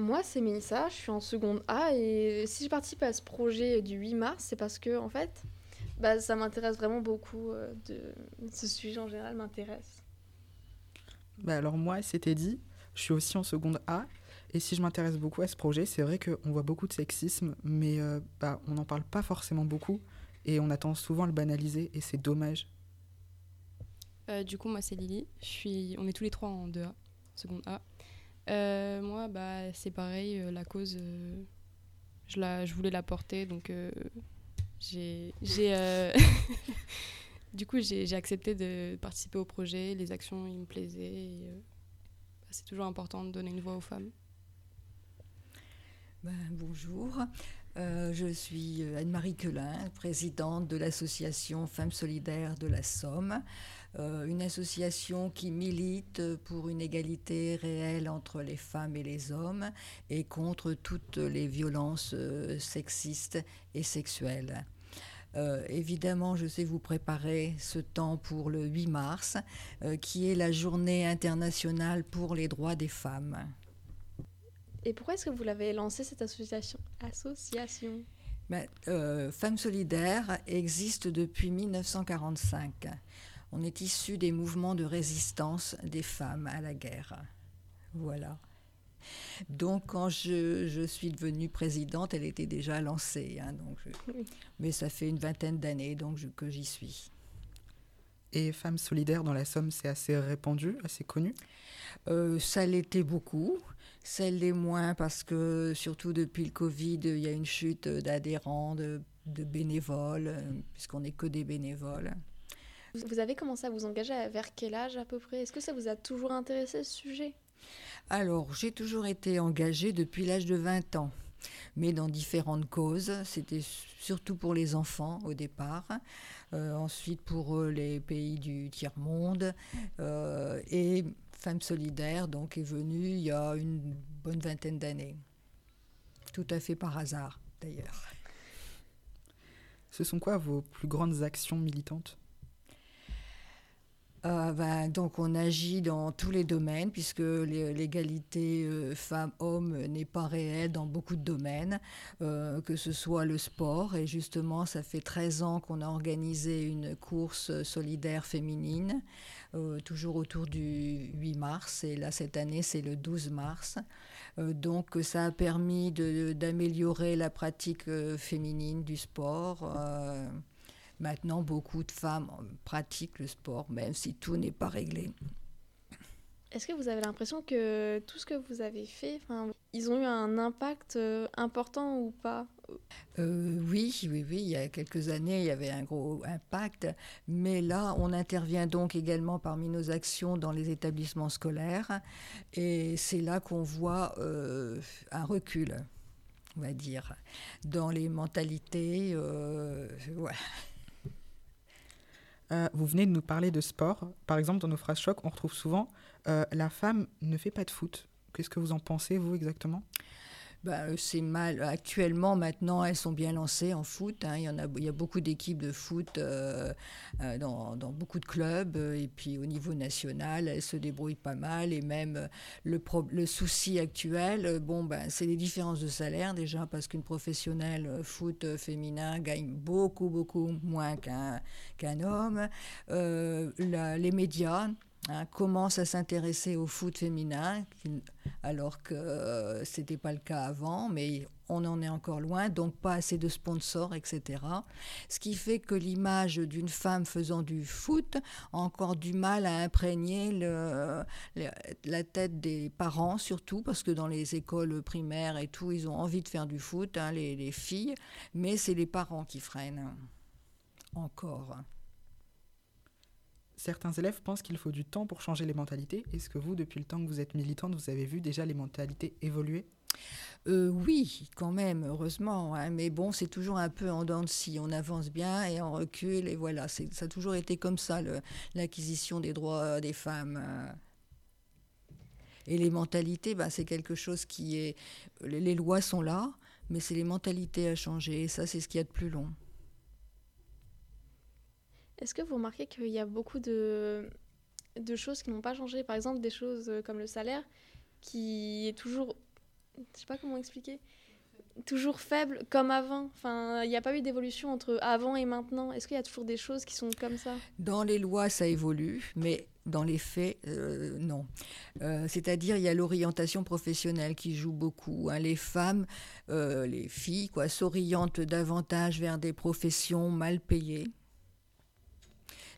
Moi, c'est Mélissa, je suis en seconde A et si je participe à ce projet du 8 mars, c'est parce que, en fait, bah, ça m'intéresse vraiment beaucoup. euh, de... Ce sujet en général m'intéresse. Bah alors moi, c'était dit, je suis aussi en seconde A. Et si je m'intéresse beaucoup à ce projet, c'est vrai qu'on voit beaucoup de sexisme, mais euh, bah, on n'en parle pas forcément beaucoup. Et on attend souvent à le banaliser, et c'est dommage. Euh, du coup, moi, c'est Lily. Je suis... On est tous les trois en 2A, seconde A. Euh, moi, bah, c'est pareil, euh, la cause, euh, je, la... je voulais la porter, donc j'ai... du coup, j'ai accepté de participer au projet. Les actions, ils me plaisaient. bah, c'est toujours important de donner une voix aux femmes. Ben, bonjour, je suis Anne-Marie Quelin, présidente de l'association Femmes Solidaires de la Somme, une association qui milite pour une égalité réelle entre les femmes et les hommes et contre toutes les violences euh, sexistes et sexuelles. Euh, évidemment, je sais vous préparer ce temps pour le 8 mars, euh, qui est la journée internationale pour les droits des femmes. Et pourquoi est-ce que vous l'avez lancé cette association Association? Ben, euh, Femmes solidaires existe depuis 1945. On est issu des mouvements de résistance des femmes à la guerre. Voilà. Donc, quand je, je suis devenue présidente, elle était déjà lancée. hein, donc je- Oui. Mais ça fait une vingtaine d'années donc je- que j'y suis. Et Femmes solidaires dans la Somme, c'est assez répandu, assez connu? Euh, ça l'était beaucoup. Ça l'est moins parce que, surtout depuis le Covid, il y a une chute d'adhérents, de, de bénévoles, euh, puisqu'on n'est que des bénévoles. Vous avez commencé à vous engager vers quel âge à peu près? Est-ce que ça vous a toujours intéressé ce sujet? Alors, j'ai toujours été engagée depuis l'âge de 20 ans, mais dans différentes causes. C'était surtout pour les enfants au départ, euh, ensuite pour euh, les pays du tiers-monde, euh, et Femmes Solidaires donc, est venue il y a une bonne vingtaine d'années. Tout à fait par hasard, d'ailleurs. Ce sont quoi vos plus grandes actions militantes? Euh, ben, donc on agit dans tous les domaines puisque l'é- l'égalité euh, femmes-hommes n'est pas réelle dans beaucoup de domaines, euh, que ce soit le sport. Et justement, ça fait 13 ans qu'on a organisé une course solidaire féminine, euh, toujours autour du 8 mars. Et là, cette année, c'est le 12 mars. Euh, donc ça a permis d'améliorer la pratique féminine du sport. Maintenant, beaucoup de femmes euh, pratiquent le sport, même si tout n'est pas réglé. Est-ce que vous avez l'impression que tout ce que vous avez fait, ils ont eu un impact euh, important ou pas? Euh, oui, oui, oui, il y a quelques années, il y avait un gros impact, mais là, on intervient donc également parmi nos actions dans les établissements scolaires, et c'est là qu'on voit euh, un recul, on va dire, dans les mentalités. euh, voilà. Euh, Vous venez de nous parler de sport. Par exemple, dans nos phrases choc, on retrouve souvent euh, la femme ne fait pas de foot. Qu'est-ce que vous en pensez, vous, exactement? Ben, c'est mal. Actuellement, maintenant, elles sont bien lancées en foot. hein. Il, y en a, il y a beaucoup d'équipes de foot euh, euh, dans, dans beaucoup de clubs. Et puis, au niveau national, elles se débrouillent pas mal. Et même le, le souci actuel, bon, ben, c'est les différences de salaire déjà, parce qu'une professionnelle foot féminin gagne beaucoup, beaucoup moins qu'un homme. Les médias. Hein, commencent à s'intéresser au foot féminin, alors que euh, ce n'était pas le cas avant, mais on en est encore loin, donc pas assez de sponsors, etc. Ce qui fait que l'image d'une femme faisant du foot a encore du mal à imprégner la tête des parents, surtout parce que dans les écoles primaires et tout, ils ont envie de faire du foot, hein, les filles, mais c'est les parents qui freinent encore. Certains élèves pensent qu'il faut du temps pour changer les mentalités. Est-ce que vous, depuis le temps que vous êtes militante, vous avez vu déjà les mentalités évoluer? Euh, oui, quand même, heureusement. hein, mais bon, c'est toujours un peu en dents de scie. On avance bien et on recule. Et voilà, ça a toujours été comme ça, l'acquisition des droits des femmes. euh. Et les mentalités, bah, c'est quelque chose qui est... Les lois sont là, mais c'est les mentalités à changer. Et ça, c'est ce qu'il y a de plus long. Est-ce que vous remarquez qu'il y a beaucoup de, choses qui n'ont pas changé? Par exemple, des choses euh, comme le salaire, qui est toujours je sais pas comment expliquer. Toujours faible, comme avant. Enfin, il n'y a pas eu d'évolution entre avant et maintenant. Est-ce qu'il y a toujours des choses qui sont comme ça? Dans les lois, ça évolue, mais dans les faits, euh, non. Euh, c'est-à-dire, il y a l'orientation professionnelle qui joue beaucoup. Hein. Les femmes, les filles, quoi, s'orientent davantage vers des professions mal payées.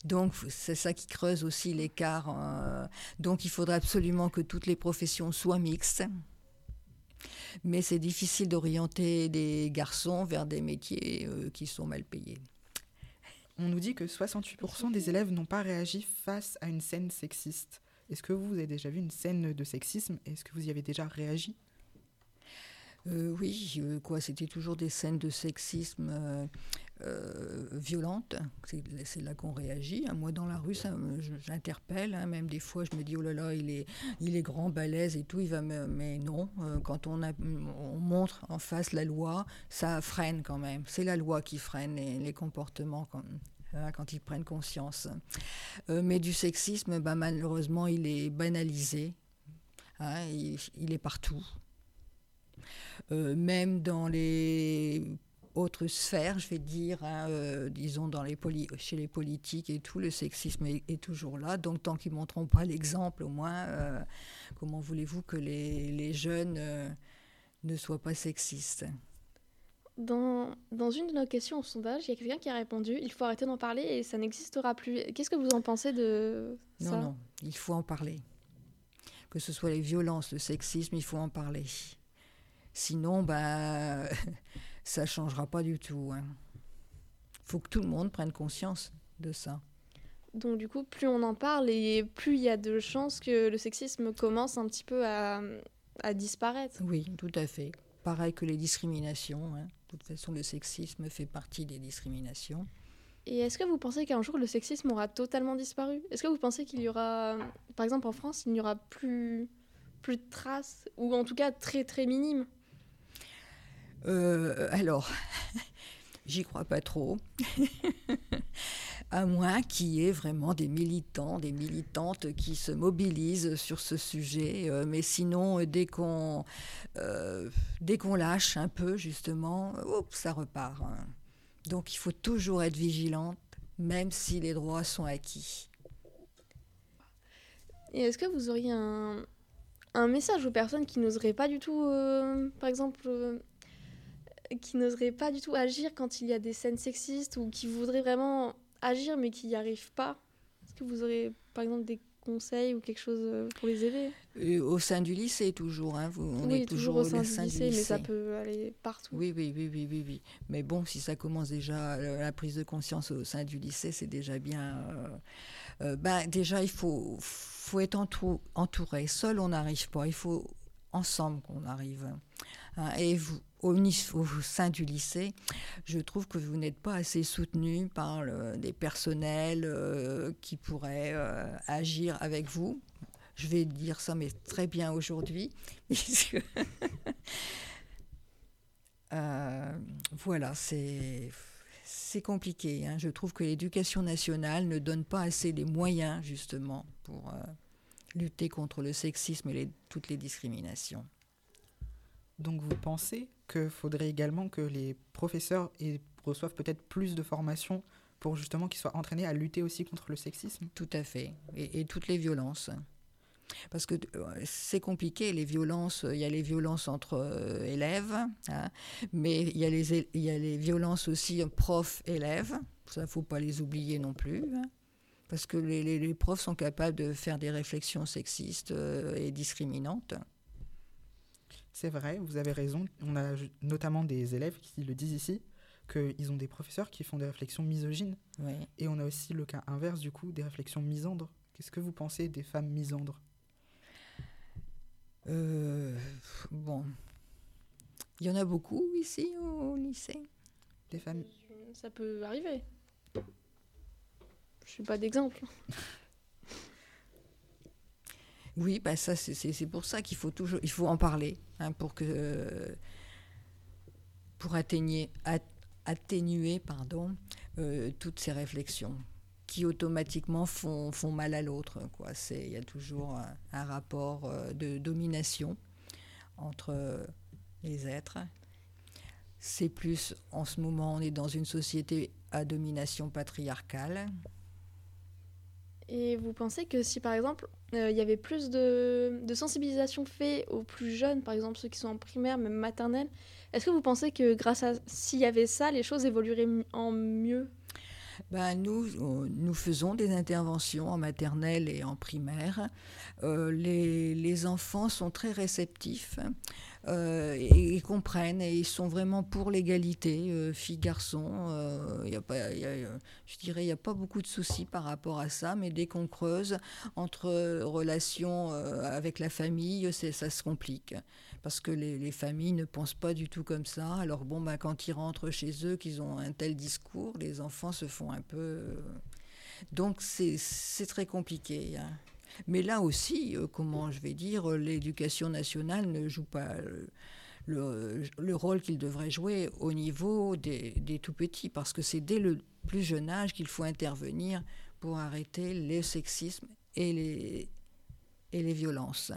Donc, c'est ça qui creuse aussi l'écart. donc, il faudrait absolument que toutes les professions soient mixtes. Mais c'est difficile d'orienter des garçons vers des métiers qui sont mal payés. On nous dit que 68% des élèves n'ont pas réagi face à une scène sexiste. Est-ce que vous avez déjà vu une scène de sexisme? Est-ce que vous y avez déjà réagi? Euh, oui, euh, quoi, c'était toujours des scènes de sexisme euh, violentes. C'est là qu'on réagit. Moi, dans la rue, j'interpelle. Hein. même des fois, je me dis oh là là, il est, il est grand, balèze et tout. Il va mais non, quand on, montre en face la loi, ça freine quand même. C'est la loi qui freine les, comportements quand, hein, quand ils prennent conscience. mais du sexisme, bah, malheureusement, il est banalisé. Hein, il, est partout. Euh, même dans les autres sphères, je vais dire, hein, euh, disons dans les chez les politiques et tout, le sexisme est, toujours là. Donc tant qu'ils ne montreront pas l'exemple, au moins, euh, comment voulez-vous que les, les jeunes ne soient pas sexistes? Dans, dans, une de nos questions au sondage, il y a quelqu'un qui a répondu il faut arrêter d'en parler et ça n'existera plus. Qu'est-ce que vous en pensez de ça? Non, non, il faut en parler. Que ce soit les violences, le sexisme, il faut en parler. Sinon, bah, ça ne changera pas du tout. Il hein. faut que tout le monde prenne conscience de ça. Donc du coup, plus on en parle et plus il y a de chances que le sexisme commence un petit peu à, à disparaître. Oui, tout à fait. Pareil que les discriminations. Hein. De toute façon, le sexisme fait partie des discriminations. Et est-ce que vous pensez qu'un jour le sexisme aura totalement disparu? Est-ce que vous pensez qu'il y aura, par exemple en France, il n'y aura plus, plus de traces, ou en tout cas très très minimes euh, alors, j'y crois pas trop. à moins qu'il y ait vraiment des militants, des militantes qui se mobilisent sur ce sujet. Euh, mais sinon, euh, dès qu'on dès qu'on lâche un peu, justement, ça repart. Hein. Donc il faut toujours être vigilante, même si les droits sont acquis. Et est-ce que vous auriez un, un message aux personnes qui n'oseraient pas du tout, par exemple, qui n'oseraient pas du tout agir quand il y a des scènes sexistes ou qui voudraient vraiment agir mais qui n'y arrivent pas Est-ce que vous aurez par exemple des conseils ou quelque chose euh, pour les aider? Euh, Au sein du lycée toujours, hein, vous, on est toujours, au sein, du, lycée, mais ça peut aller partout. Oui, oui, oui, oui, oui, oui. Mais bon, si ça commence déjà, euh, la prise de conscience au sein du lycée, c'est déjà bien... ben, déjà, il faut, faut être entouré. Seul, on n'arrive pas. Il faut ensemble qu'on arrive. Hein, et vous, au, sein du lycée, je trouve que vous n'êtes pas assez soutenu par des personnels euh, qui pourraient euh, agir avec vous. Je vais dire ça, mais très bien aujourd'hui. euh, voilà, c'est compliqué. Hein. Je trouve que l'éducation nationale ne donne pas assez les moyens, justement, pour lutter contre le sexisme et toutes les discriminations. Donc vous pensez qu'il faudrait également que les professeurs reçoivent peut-être plus de formation pour justement qu'ils soient entraînés à lutter aussi contre le sexisme? Tout à fait. Et, toutes les violences. Parce que euh, c'est compliqué, les violences, il y a les violences entre euh, élèves, hein, mais il y, a les, violences aussi prof-élèves, ça ne faut pas les oublier non plus. Hein, parce que les, les, profs sont capables de faire des réflexions sexistes euh, et discriminantes. C'est vrai, vous avez raison. On a notamment des élèves qui le disent ici, qu'ils ont des professeurs qui font des réflexions misogynes. Et on a aussi le cas inverse, du coup, des réflexions misandres. Qu'est-ce que vous pensez des femmes misandres? Euh, Bon. Il y en a beaucoup ici au lycée Des femmes Ça peut arriver. Je suis pas d'exemple. Oui, bah ça, c'est pour ça qu'il faut toujours il faut en parler, hein, pour, que, pour atténuer, atténuer pardon, euh, toutes ces réflexions qui automatiquement font, font mal à l'autre. Il y a toujours un, rapport euh, de domination entre les êtres. C'est plus, en ce moment, on est dans une société à domination patriarcale. Et vous pensez que si par exemple euh, il y avait plus de, sensibilisation faite aux plus jeunes, par exemple ceux qui sont en primaire, même maternelle, est-ce que vous pensez que grâce à s'il y avait ça, les choses évolueraient en mieux? Ben, nous, nous faisons des interventions en maternelle et en primaire. Euh, les, les, enfants sont très réceptifs. Euh, et, ils comprennent et ils sont vraiment pour l'égalité, euh, filles-garçons. Euh, pas, je dirais, il n'y a pas beaucoup de soucis par rapport à ça, mais dès qu'on creuse entre relations avec la famille, ça se complique. Parce que les, les, familles ne pensent pas du tout comme ça. Alors bon, ben, quand ils rentrent chez eux, qu'ils ont un tel discours, les enfants se font un peu... Donc c'est très compliqué. Hein. Mais là aussi, euh, comment je vais dire, l'éducation nationale ne joue pas le, rôle qu'il devrait jouer au niveau des, tout petits, parce que c'est dès le plus jeune âge qu'il faut intervenir pour arrêter le sexisme et les, les violences.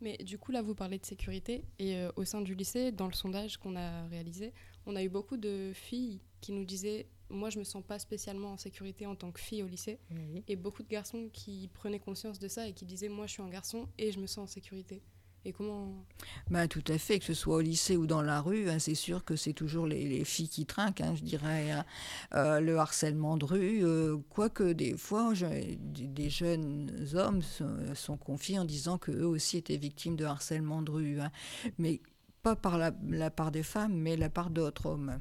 Mais du coup, là, vous parlez de sécurité. Et euh, au sein du lycée, dans le sondage qu'on a réalisé, on a eu beaucoup de filles qui nous disaient moi, je me sens pas spécialement en sécurité en tant que fille au lycée. Et beaucoup de garçons qui prenaient conscience de ça et qui disaient, moi, je suis un garçon et je me sens en sécurité. Et comment bah, Tout à fait, que ce soit au lycée ou dans la rue, hein, c'est sûr que c'est toujours les, filles qui trinquent, hein, je dirais. Hein. Euh, le harcèlement de rue, euh, quoique des fois, des jeunes hommes sont, confiés en disant qu'eux aussi étaient victimes de harcèlement de rue. Mais pas par la, la, part des femmes, mais la part d'autres hommes.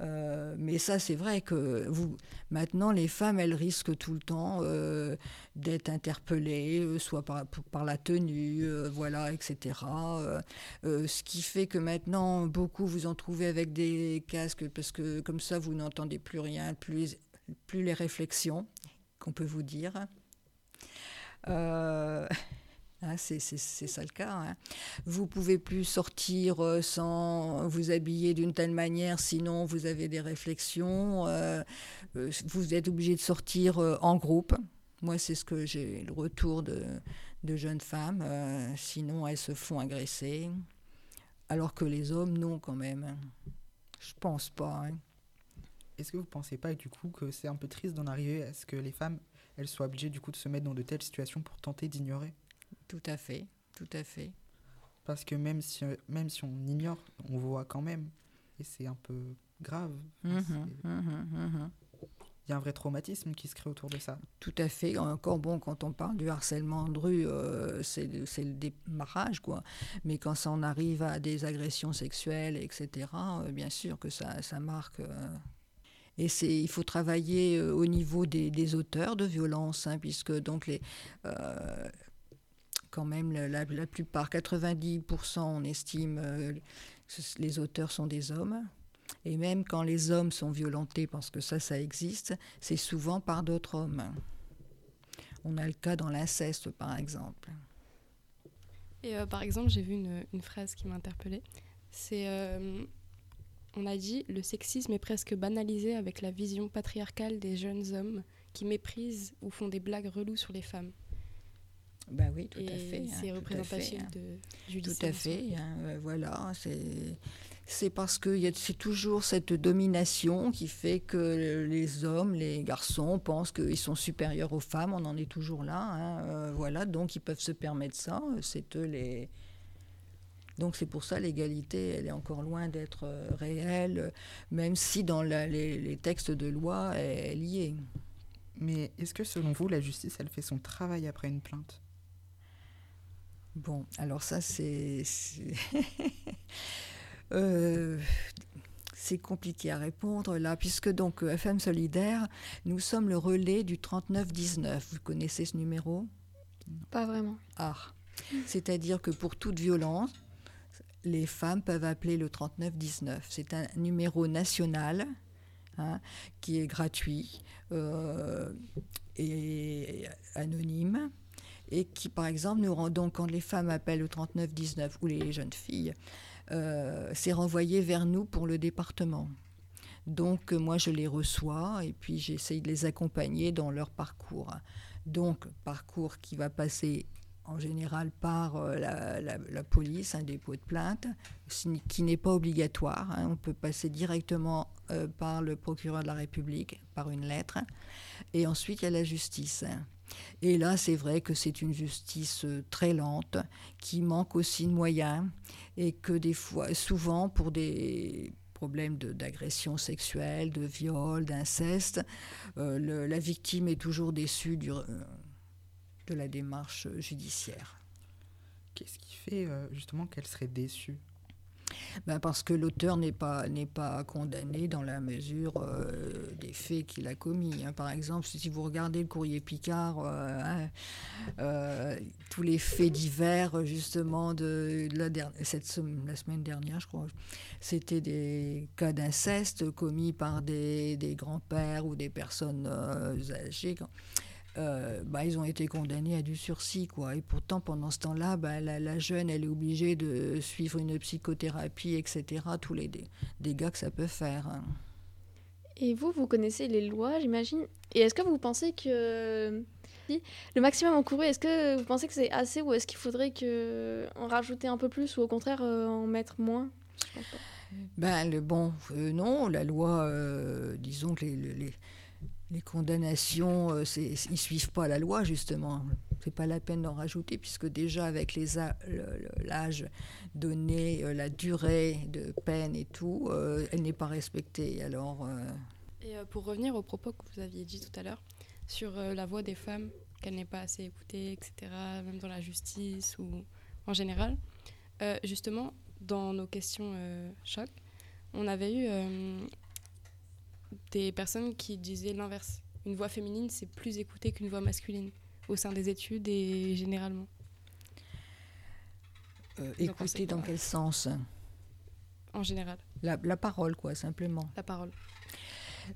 Euh, mais ça, c'est vrai que vous, maintenant, les femmes, elles risquent tout le temps euh, d'être interpellées, euh, soit par, par la tenue, voilà, etc. ce qui fait que maintenant, beaucoup vous en trouvez avec des casques, parce que comme ça, vous n'entendez plus rien, plus, plus les réflexions qu'on peut vous dire. Hein, c'est ça le cas. Hein. Vous pouvez plus sortir euh, sans vous habiller d'une telle manière, sinon vous avez des réflexions. Euh, euh, vous êtes obligé de sortir en groupe. Moi, c'est ce que j'ai le retour de, jeunes femmes. sinon, elles se font agresser. Alors que les hommes, non, quand même. Hein. Je pense pas. Est-ce que vous pensez pas du coup que c'est un peu triste d'en arriver à ce que les femmes elles soient obligées du coup de se mettre dans de telles situations pour tenter d'ignorer? Tout à fait, tout à fait. Parce que même si, même si on ignore, on voit quand même. Et c'est un peu grave. Mhm, mhm, mhm. Il y a un vrai traumatisme qui se crée autour de ça. Tout à fait. Encore bon, quand on parle du harcèlement de rue, euh, c'est le démarrage, quoi. Mais quand ça en arrive à des agressions sexuelles, etc., euh, bien sûr que ça, ça marque. Euh. Et c'est, il faut travailler au niveau des, des auteurs de violences, hein, puisque donc les, quand même la, plupart, 90% on estime euh, les auteurs sont des hommes. Et même quand les hommes sont violentés, parce que ça, ça existe, c'est souvent par d'autres hommes. On a le cas dans l'inceste, par exemple. Et euh, par exemple, j'ai vu une, phrase qui m'a interpellée. C'est, euh, on a dit, le sexisme est presque banalisé avec la vision patriarcale des jeunes hommes qui méprisent ou font des blagues reloues sur les femmes. Ben oui, tout à fait. Hein, c'est représentatif hein. de, du Tout à fait, hein, euh, voilà. C'est parce que c'est toujours cette domination qui fait que les hommes, les garçons pensent qu'ils sont supérieurs aux femmes. On en est toujours là. Euh, voilà, donc ils peuvent se permettre ça. C'est eux les. Donc c'est pour ça l'égalité, elle est encore loin d'être euh, réelle, même si dans les, les, textes de loi, elle y est. Mais est-ce que selon vous, la justice, elle fait son travail après une plainte? Bon, alors ça, c'est. Euh, c'est compliqué à répondre là, puisque donc euh, FM Solidaire, nous sommes le relais du 3919. Vous connaissez ce numéro? Pas vraiment. Ah, c'est-à-dire que pour toute violence, les femmes peuvent appeler le 3919. C'est un numéro national hein, qui est gratuit euh, et anonyme et qui, par exemple, nous rend donc, quand les femmes appellent au 3919 ou les jeunes filles, euh, c'est renvoyé vers nous pour le département. Donc, moi, je les reçois et puis j'essaye de les accompagner dans leur parcours. Donc, parcours qui va passer en général par euh, la, police, un dépôt de plainte, qui n'est pas obligatoire. Hein. On peut passer directement euh, par le procureur de la République, par une lettre. Et ensuite, il y a la justice. Et là, c'est vrai que c'est une justice euh, très lente, qui manque aussi de moyens, et que des fois, souvent, pour des problèmes d'agression sexuelle, de viol, d'inceste, la victime est toujours déçue du, de la démarche judiciaire. Qu'est-ce qui fait euh, justement qu'elle serait déçue? Ben parce que l'auteur n'est pas, pas condamné dans la mesure euh, des faits qu'il a commis. Hein. Par exemple, si vous regardez le courrier Picard, euh, hein, tous les faits divers, justement, de, la, cette, la semaine dernière, je crois, c'était des cas d'inceste commis par des, des grands-pères ou des personnes âgées. Euh, bah, ils ont été condamnés à du sursis. Quoi. Et pourtant, pendant ce temps-là, bah, la, jeune, elle est obligée de suivre une psychothérapie, etc. Tous les dégâts que ça peut faire. Hein. Et vous, vous connaissez les lois, j'imagine. Et est-ce que vous pensez que le maximum encouru, est-ce que vous pensez que c'est assez ou est-ce qu'il faudrait que en rajouter un peu plus ou au contraire euh, en mettre moins? Ben, le bon, euh, non, la loi, disons que les les condamnations, euh, ils ne suivent pas la loi, justement. C'est pas la peine d'en rajouter, puisque déjà, avec l'âge donné, euh, la durée de peine et tout, euh, elle n'est pas respectée. Alors, Et pour revenir au propos que vous aviez dit tout à l'heure, sur la voix des femmes, qu'elle n'est pas assez écoutée, etc., même dans la justice ou en général, justement, dans nos questions choc, on avait eu des personnes qui disaient l'inverse. Une voix féminine, c'est plus écouté qu'une voix masculine au sein des études et généralement. Euh, écouter dans quel sens? En général. La, parole, quoi, simplement. La parole.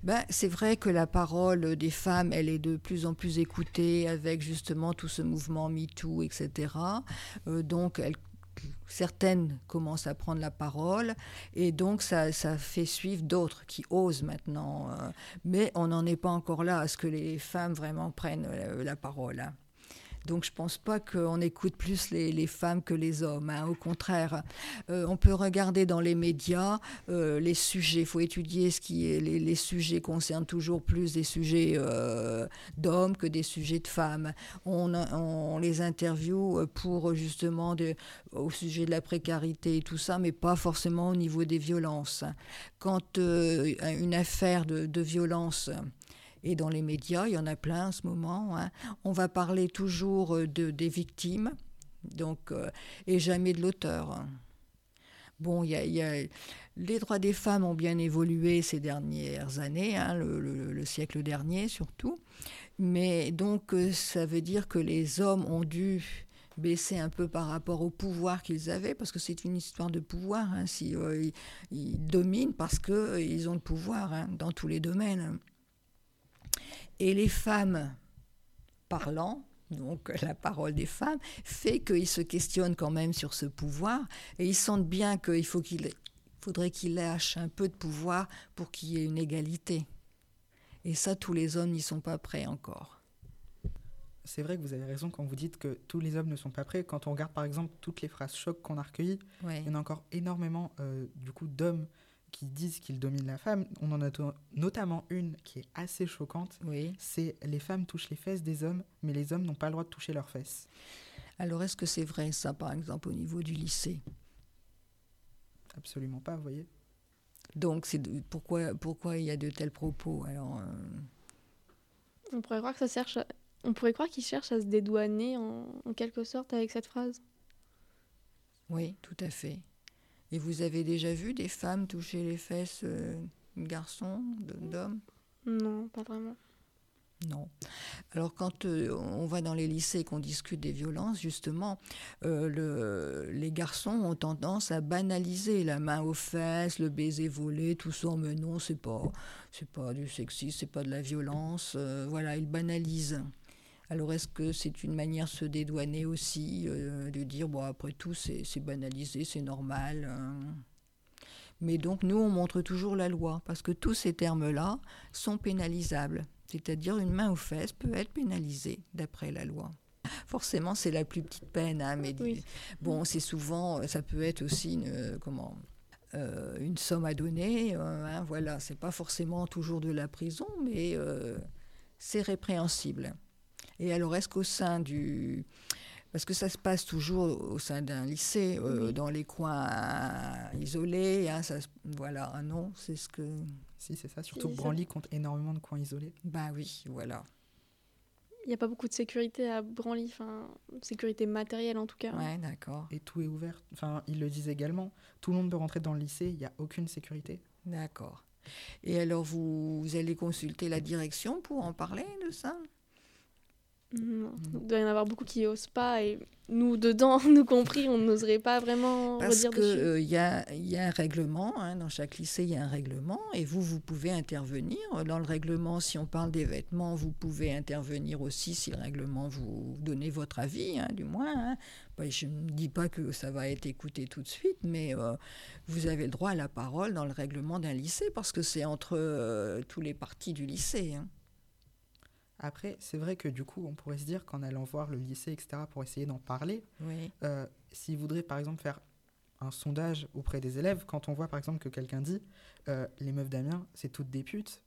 Ben, c'est vrai que la parole des femmes, elle est de plus en plus écoutée avec justement tout ce mouvement MeToo, etc. Euh, donc, elle certaines commencent à prendre la parole et donc ça, fait suivre d'autres qui osent maintenant. Euh, mais on n'en est pas encore là à ce que les femmes vraiment prennent euh, la, parole. Donc je ne pense pas qu'on écoute plus les, femmes que les hommes. Hein. Au contraire, euh, on peut regarder dans les médias euh, les sujets. Il faut étudier ce qui est les, sujets concernent toujours plus des sujets euh, d'hommes que des sujets de femmes. On, les interviewe pour justement au sujet de la précarité et tout ça, mais pas forcément au niveau des violences. Quand une affaire de violence et dans les médias, il y en a plein en ce moment. Hein. On va parler toujours euh, de, des victimes, donc, euh, et jamais de l'auteur. Bon, il y, a, les droits des femmes ont bien évolué ces dernières années, hein, le, siècle dernier surtout. Mais donc, euh, ça veut dire que les hommes ont dû baisser un peu par rapport au pouvoir qu'ils avaient, parce que c'est une histoire de pouvoir. Hein, ils, dominent parce qu'ils ont le pouvoir dans tous les domaines. Et les femmes parlant, donc la parole des femmes, fait qu'ils se questionnent quand même sur ce pouvoir et ils sentent bien qu'il faut qu'il faudrait qu'ils lâchent un peu de pouvoir pour qu'il y ait une égalité. Et ça, tous les hommes n'y sont pas prêts encore. C'est vrai que vous avez raison quand vous dites que tous les hommes ne sont pas prêts. Quand on regarde par exemple toutes les phrases chocs qu'on a recueillies, il y en a encore énormément euh, du coup d'hommes qui disent qu'ils dominent la femme. On en a notamment une qui est assez choquante. Oui. C'est les femmes touchent les fesses des hommes, mais les hommes n'ont pas le droit de toucher leurs fesses. Alors est-ce que c'est vrai ça, par exemple, au niveau du lycée? Absolument pas, vous voyez. Donc c'est pourquoi pourquoi il y a de tels propos alors. Euh, On pourrait croire que ça cherche. On pourrait croire qu'ils cherchent à se dédouaner en quelque sorte avec cette phrase. Oui, tout à fait. Et vous avez déjà vu des femmes toucher les fesses euh, de garçons, d'hommes? Non, pas vraiment. Non. Alors quand euh, on va dans les lycées et qu'on discute des violences, justement, euh, le, les garçons ont tendance à banaliser la main aux fesses, le baiser volé, tout ça. Mais non, c'est pas, c'est pas du sexisme, c'est pas de la violence. voilà, ils banalisent. Alors est-ce que c'est une manière de se dédouaner aussi, euh, de dire, bon, après tout, c'est banalisé, c'est normal hein. Mais donc nous, on montre toujours la loi, parce que tous ces termes-là sont pénalisables. C'est-à-dire une main aux fesses peut être pénalisée d'après la loi. Forcément, c'est la plus petite peine, hein, mais Oui. bon, c'est souvent, ça peut être aussi une, euh, comment, euh, une somme à donner. euh, hein, voilà, c'est pas forcément toujours de la prison, mais euh, c'est répréhensible. Et alors, est-ce qu'au sein du, parce que ça se passe toujours au sein d'un lycée, euh, Oui. dans les coins isolés, hein, ça, se- voilà, ah non, c'est ce que, Si, c'est ça. Surtout que. Branly compte énormément de coins isolés. bah oui, voilà. Il n'y a pas beaucoup de sécurité à Branly, enfin, sécurité matérielle en tout cas. Ouais, d'accord, Et tout est ouvert. Enfin, ils le disent également. Tout le monde peut rentrer dans le lycée. Il n'y a aucune sécurité. d'accord. Et alors, vous, vous allez consulter la direction pour en parler de ça? Non. Il doit y en avoir beaucoup qui osent pas et nous dedans, nous compris, on n'oserait pas vraiment Parce redire qu'il dessus. y, a, y a un règlement, hein, dans chaque lycée il y a un règlement, et vous, vous pouvez intervenir. Dans le règlement, si on parle des vêtements, vous pouvez intervenir aussi si le règlement vous donnez votre avis, hein, du moins. hein. Bah, je ne dis pas que ça va être écouté tout de suite, mais euh, vous avez le droit à la parole dans le règlement d'un lycée, parce que c'est entre euh, tous les partis du lycée. Après, c'est vrai que du coup, on pourrait se dire qu'en allant voir le lycée, etc., pour essayer d'en parler, Oui. euh, s'ils voudraient par exemple faire un sondage auprès des élèves, quand on voit par exemple que quelqu'un dit euh, les meufs d'Amiens, c'est toutes des putes,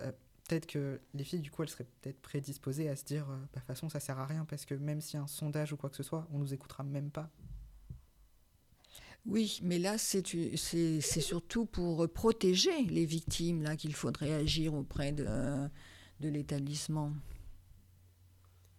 euh, peut-être que les filles, du coup, elles seraient peut-être prédisposées à se dire euh, bah, de toute façon, ça sert à rien parce que même s'il y a un sondage ou quoi que ce soit, on nous écoutera même pas. Oui, mais là, c'est surtout pour protéger les victimes là qu'il faudrait agir auprès de, de l'établissement.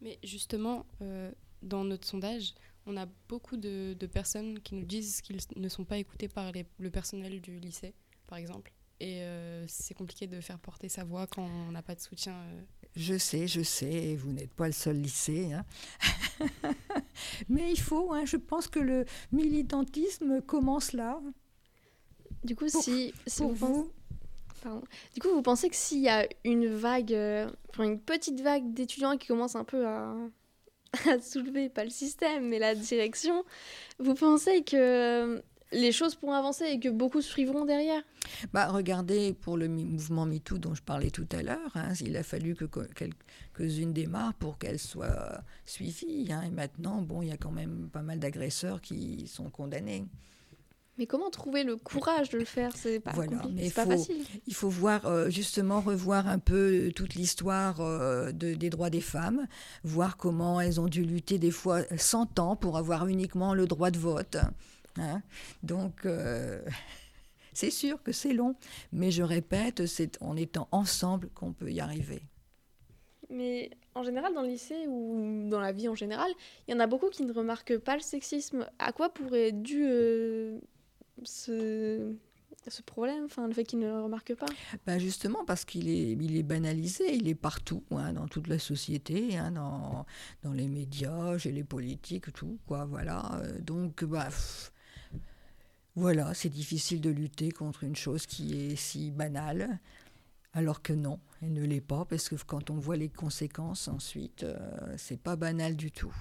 Mais justement, euh, dans notre sondage, on a beaucoup de, de personnes qui nous disent qu'ils ne sont pas écoutés par les- le personnel du lycée, par exemple. Et euh, c'est compliqué de faire porter sa voix quand on n'a pas de soutien. euh. Je sais, je sais, vous n'êtes pas le seul lycée. hein. mais il faut, hein, je pense que le militantisme commence là. Du coup, pour- si, si Pour vous, Du coup, vous pensez que s'il y a une vague, euh, une petite vague d'étudiants qui commence un peu à, soulever, pas le système, mais la direction, vous pensez que les choses pourront avancer et que beaucoup suivront derrière? Bah, regardez pour le mouvement MeToo dont je parlais tout à l'heure, hein, il a fallu que quelques-unes démarrent pour qu'elles soient suivies. hein, et maintenant, bon, il y a quand même pas mal d'agresseurs qui sont condamnés. Mais comment trouver le courage de le faire? C'est pas, Voilà, mais pas facile. Il faut voir, euh, justement, revoir un peu toute l'histoire euh, de- des droits des femmes, voir comment elles ont dû lutter des fois 100 ans pour avoir uniquement le droit de vote. hein. Donc, euh, c'est sûr que c'est long, mais je répète, c'est en étant ensemble qu'on peut y arriver. Mais en général, dans le lycée ou dans la vie en général, il y en a beaucoup qui ne remarquent pas le sexisme. À quoi pourrait être dû euh, ce, problème, enfin le fait qu'ils ne le remarquent pas Ben justement parce qu'il est, il est banalisé, il est partout, hein, dans toute la société, hein, dans, dans les médias, chez les politiques, tout, quoi, voilà. Euh, Donc, bah, voilà, c'est difficile de lutter contre une chose qui est si banale, alors que non, elle ne l'est pas, parce que quand on voit les conséquences ensuite, euh, c'est pas banal du tout.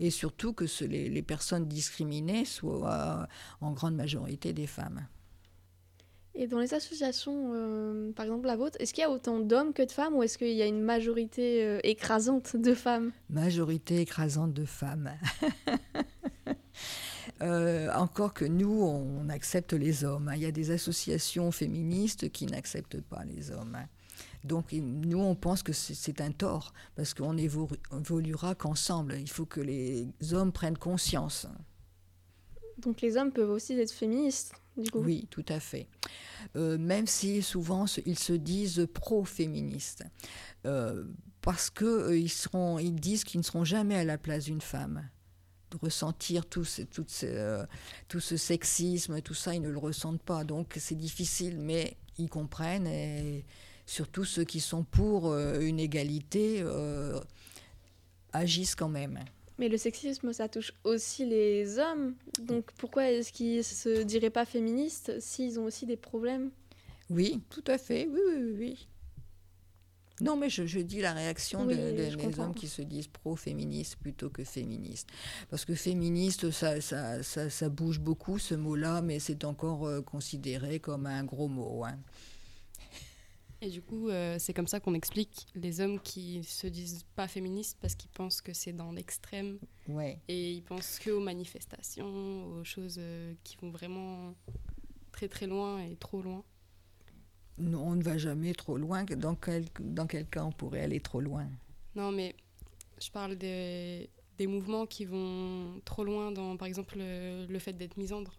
Et surtout que ce- les, les personnes discriminées soient euh, en grande majorité des femmes. Et dans les associations, euh, par exemple la vôtre, est-ce qu'il y a autant d'hommes que de femmes ou est-ce qu'il y a une majorité euh, écrasante de femmes? Majorité écrasante de femmes. Euh, encore que nous, on accepte les hommes. Il y a des associations féministes qui n'acceptent pas les hommes. Donc nous, on pense que c'est- un tort, parce qu'on évo- évoluera qu'ensemble. Il faut que les hommes prennent conscience. Donc les hommes peuvent aussi être féministes, du coup. Oui, tout à fait. Euh, même si souvent ils se disent pro-féministes, Euh, parce que euh, ils disent qu'ils ne seront jamais à la place d'une femme. De ressentir tout ce, tout, ce, tout ce sexisme, tout ça, ils ne le ressentent pas. Donc c'est difficile, mais ils comprennent. Et surtout ceux qui sont pour euh, une égalité euh, agissent quand même. Mais le sexisme, ça touche aussi les hommes. Donc pourquoi est-ce qu'ils se diraient pas féministes s'ils ont aussi des problèmes? Oui, tout à fait. Oui, oui, oui. oui. Non, mais je, je dis la réaction Oui, de- des comprends. hommes qui se disent pro-féministes plutôt que féministes. Parce que féministe, ça, ça, ça, ça bouge beaucoup ce mot-là, mais c'est encore euh, considéré comme un gros mot. hein. Et du coup, euh, c'est comme ça qu'on explique les hommes qui se disent pas féministes parce qu'ils pensent que c'est dans l'extrême Ouais. et ils pensent que aux manifestations, aux choses euh, qui vont vraiment très très loin et trop loin. Non, on ne va jamais trop loin. Dans quel, dans quel cas on pourrait aller trop loin Non, mais je parle des, des mouvements qui vont trop loin dans, par exemple, le, le fait d'être misandre.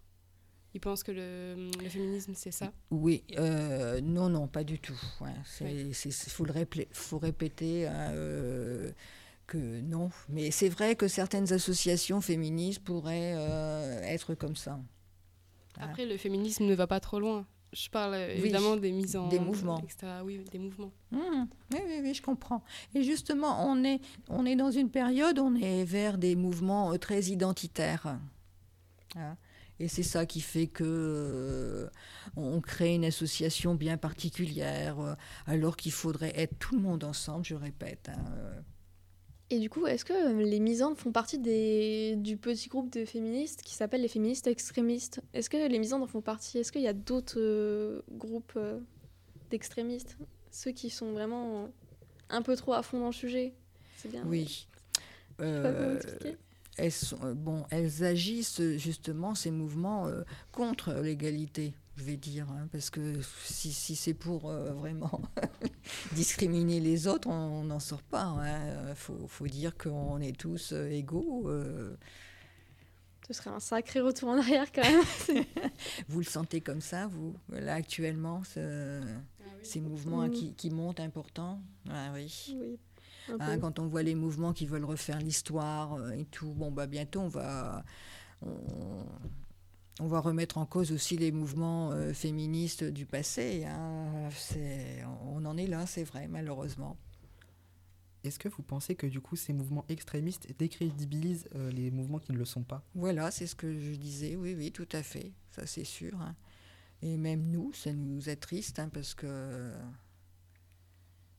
Ils pensent que le, le féminisme, c'est ça? Oui, euh, non, non, pas du tout. Il Oui. faut, le faut répéter hein, euh, que non. Mais c'est vrai que certaines associations féministes pourraient euh, être comme ça. Après, le féminisme ne va pas trop loin. Je parle Oui, évidemment des mises en... des mouvements. etc. Oui, des mouvements. Mmh, oui, oui, oui, je comprends. Et justement, on est, on est dans une période, on est vers des mouvements très identitaires. Hein. Et c'est ça qui fait que euh, on crée une association bien particulière, euh, alors qu'il faudrait être tout le monde ensemble, je répète. hein, euh. Et du coup, est-ce que les misandres font partie des, du petit groupe de féministes qui s'appelle les féministes extrémistes? Est-ce que les misandres font partie? Est-ce qu'il y a d'autres groupes d'extrémistes? Ceux qui sont vraiment un peu trop à fond dans le sujet? C'est bien. Oui. Je sais pas comment expliquer. Elles, sont- euh, bon, elles agissent justement, ces mouvements, euh, contre l'égalité, je vais dire. hein, parce que si, si c'est pour euh, vraiment discriminer les autres, on n'en sort pas. Il faut, faut dire qu'on est tous euh, égaux. euh. Ce serait un sacré retour en arrière quand même. vous le sentez comme ça, vous, là, actuellement, ce- ces mouvements Mm. qui, qui montent importants? Ah oui. oui. Hein, quand on voit les mouvements qui veulent refaire l'histoire euh, et tout, bon bah bientôt on va on, on va remettre en cause aussi les mouvements euh, féministes du passé. hein. On en est là, c'est vrai, malheureusement. Est-ce que vous pensez que du coup ces mouvements extrémistes décrédibilisent euh, les mouvements qui ne le sont pas? Voilà, c'est ce que je disais. Oui, oui, tout à fait. Ça, c'est sûr. hein. Et même nous, ça nous attriste hein, parce que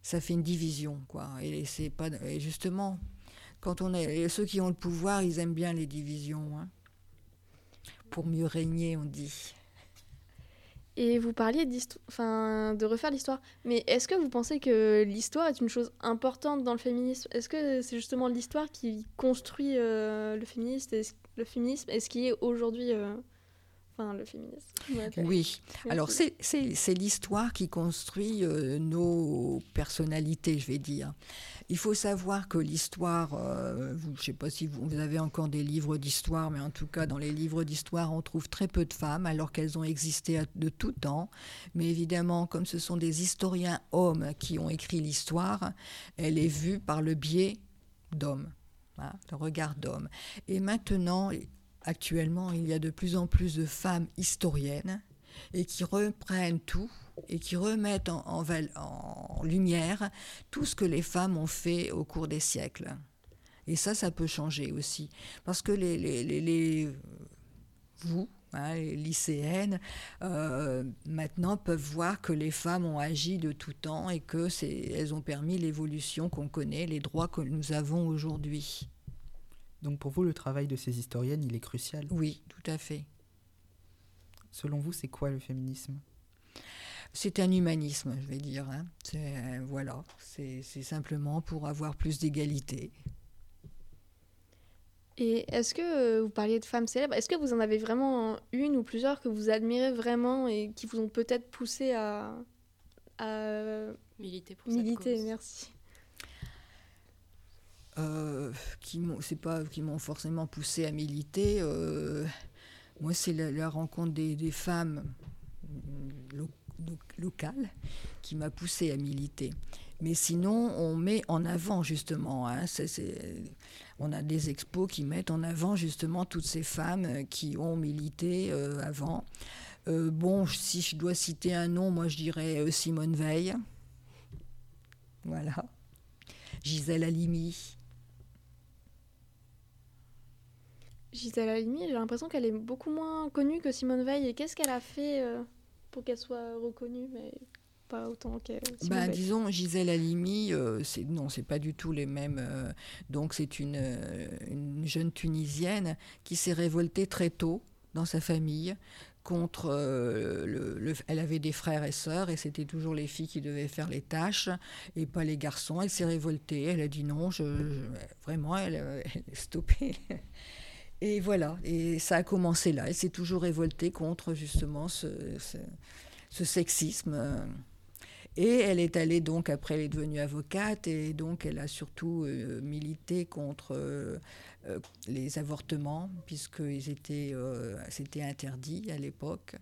ça fait une division, quoi. Et c'est pas justement quand on est ceux qui ont le pouvoir, ils aiment bien les divisions. hein. Pour mieux régner, on dit. Et vous parliez enfin, de refaire l'histoire. Mais est-ce que vous pensez que l'histoire est une chose importante dans le féminisme? Est-ce que c'est justement l'histoire qui construit euh, le, féministe et le féminisme et ce qui est aujourd'hui euh, enfin, le féminisme Oui. merci. Alors, c'est- l'histoire qui construit euh, nos personnalités, je vais dire. Il faut savoir que l'histoire, euh, je ne sais pas si vous, vous avez encore des livres d'histoire, mais en tout cas, dans les livres d'histoire, on trouve très peu de femmes, alors qu'elles ont existé de tout temps. Mais évidemment, comme ce sont des historiens hommes qui ont écrit l'histoire, elle est vue par le biais d'hommes, hein, le regard d'hommes. Et maintenant, actuellement, il y a de plus en plus de femmes historiennes et qui reprennent tout et qui remettent en, lumière tout ce que les femmes ont fait au cours des siècles. Et ça, ça peut changer aussi. Parce que les, les- les- vous, hein, les lycéennes, euh, maintenant peuvent voir que les femmes ont agi de tout temps et que elles ont permis l'évolution qu'on connaît, les droits que nous avons aujourd'hui. Donc pour vous, le travail de ces historiennes, il est crucial. Oui, tout à fait. Selon vous, c'est quoi le féminisme? C'est un humanisme, je vais dire. hein. C'est, euh, voilà, c'est, c'est simplement pour avoir plus d'égalité. Et est-ce que euh, vous parliez de femmes célèbres Est-ce que vous en avez vraiment une ou plusieurs que vous admirez vraiment et qui vous ont peut-être poussé à, à Militer pour cette militer cause? Merci. Euh, qui m'ont, forcément poussé à militer. euh, moi, c'est la, rencontre des, femmes mm, lo- locales qui m'a poussé à militer. Mais sinon, on met en avant justement. hein, on a des expos qui mettent en avant justement toutes ces femmes euh, qui ont milité euh, avant. Euh, bon, si je dois citer un nom, moi je dirais euh, Simone Veil. Voilà. Gisèle Halimi. Gisèle Halimi, j'ai l'impression qu'elle est beaucoup moins connue que Simone Veil. Et qu'est-ce qu'elle a fait euh, pour qu'elle soit reconnue, mais pas autant que Simone Veil? disons Gisèle Halimi, euh, c'est non, c'est pas du tout les mêmes. euh, donc c'est une, euh, une jeune tunisienne qui s'est révoltée très tôt dans sa famille contre. le, le- elle avait des frères et sœurs et c'était toujours les filles qui devaient faire les tâches et pas les garçons. Elle s'est révoltée. Elle a dit non, je, je- vraiment, elle, elle est stoppée. Et voilà, et ça a commencé là. Elle s'est toujours révoltée contre justement ce, sexisme. euh. Et elle est allée donc, après, elle est devenue avocate et donc elle a surtout euh, milité contre euh, les avortements, puisqu'ils étaient, euh, c'était interdit à l'époque.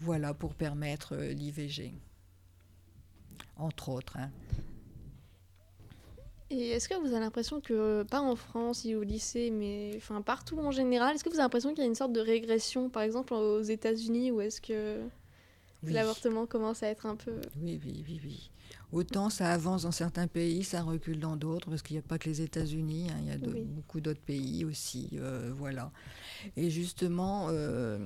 Voilà, pour permettre l'IVG. Entre autres. hein. Et est-ce que vous avez l'impression que, pas en France au lycée, mais enfin partout en général, est-ce que vous avez l'impression qu'il y a une sorte de régression, par exemple aux États-Unis, où est-ce que Oui. l'avortement commence à être un peu. Oui, oui, oui, oui. Autant ça avance dans certains pays, ça recule dans d'autres, parce qu'il n'y a pas que les États-Unis, hein, il y a Oui. beaucoup d'autres pays aussi. euh, voilà. Et justement, euh,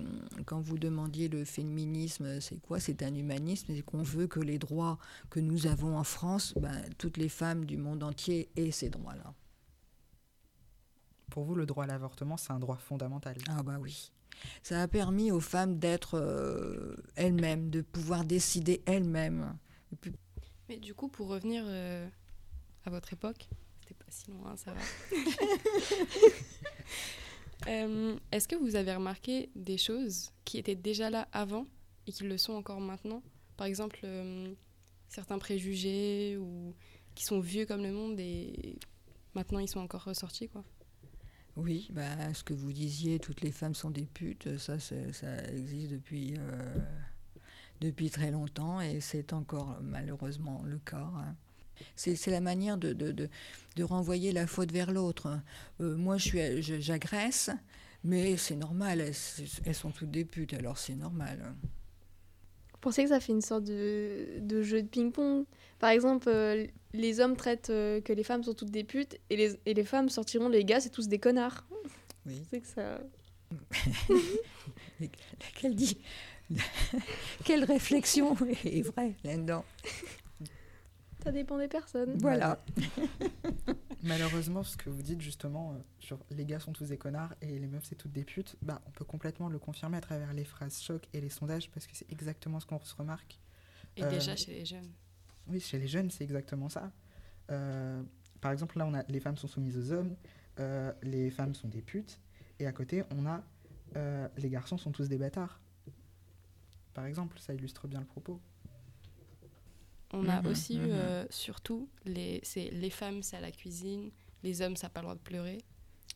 quand vous demandiez le féminisme, c'est quoi? C'est un humanisme, c'est qu'on veut que les droits que nous avons en France, ben, toutes les femmes du monde entier aient ces droits-là. Pour vous, le droit à l'avortement, c'est un droit fondamental. Ah bah oui. Ça a permis aux femmes d'être euh, elles-mêmes, de pouvoir décider elles-mêmes. Mais du coup, pour revenir euh, à votre époque, c'était pas si loin, ça va. Euh, Est-ce que vous avez remarqué des choses qui étaient déjà là avant et qui le sont encore maintenant? Par exemple, euh, certains préjugés ou qui sont vieux comme le monde et maintenant ils sont encore ressortis, quoi? Oui, bah, ce que vous disiez, toutes les femmes sont des putes, ça, ça existe depuis, euh, depuis très longtemps et c'est encore malheureusement le cas. hein. C'est la manière de, de, de, de renvoyer la faute vers l'autre. Euh, moi, j'agresse, mais c'est normal, elles, elles sont toutes des putes, alors c'est normal. Vous pensez que ça fait une sorte de, de jeu de ping-pong? Par exemple, euh, les hommes traitent euh, que les femmes sont toutes des putes et les, et les femmes sortiront les gars, c'est tous des connards. Oui. C'est que ça. Quelle, dit, quelle réflexion est vraie là-dedans. Ça dépend des personnes. Voilà. Malheureusement, ce que vous dites justement euh, sur les gars sont tous des connards et les meufs c'est toutes des putes, bah, on peut complètement le confirmer à travers les phrases choc et les sondages parce que c'est exactement ce qu'on se remarque. Et Euh, déjà chez les jeunes. Oui, chez les jeunes, c'est exactement ça. Euh, par exemple, là, on a les femmes sont soumises aux hommes, euh, les femmes sont des putes, et à côté, on a euh, les garçons sont tous des bâtards. Par exemple, ça illustre bien le propos. On a Mhm, aussi eu, mhm. euh, surtout, les, c'est les femmes, c'est à la cuisine, les hommes, ça n'a pas le droit de pleurer.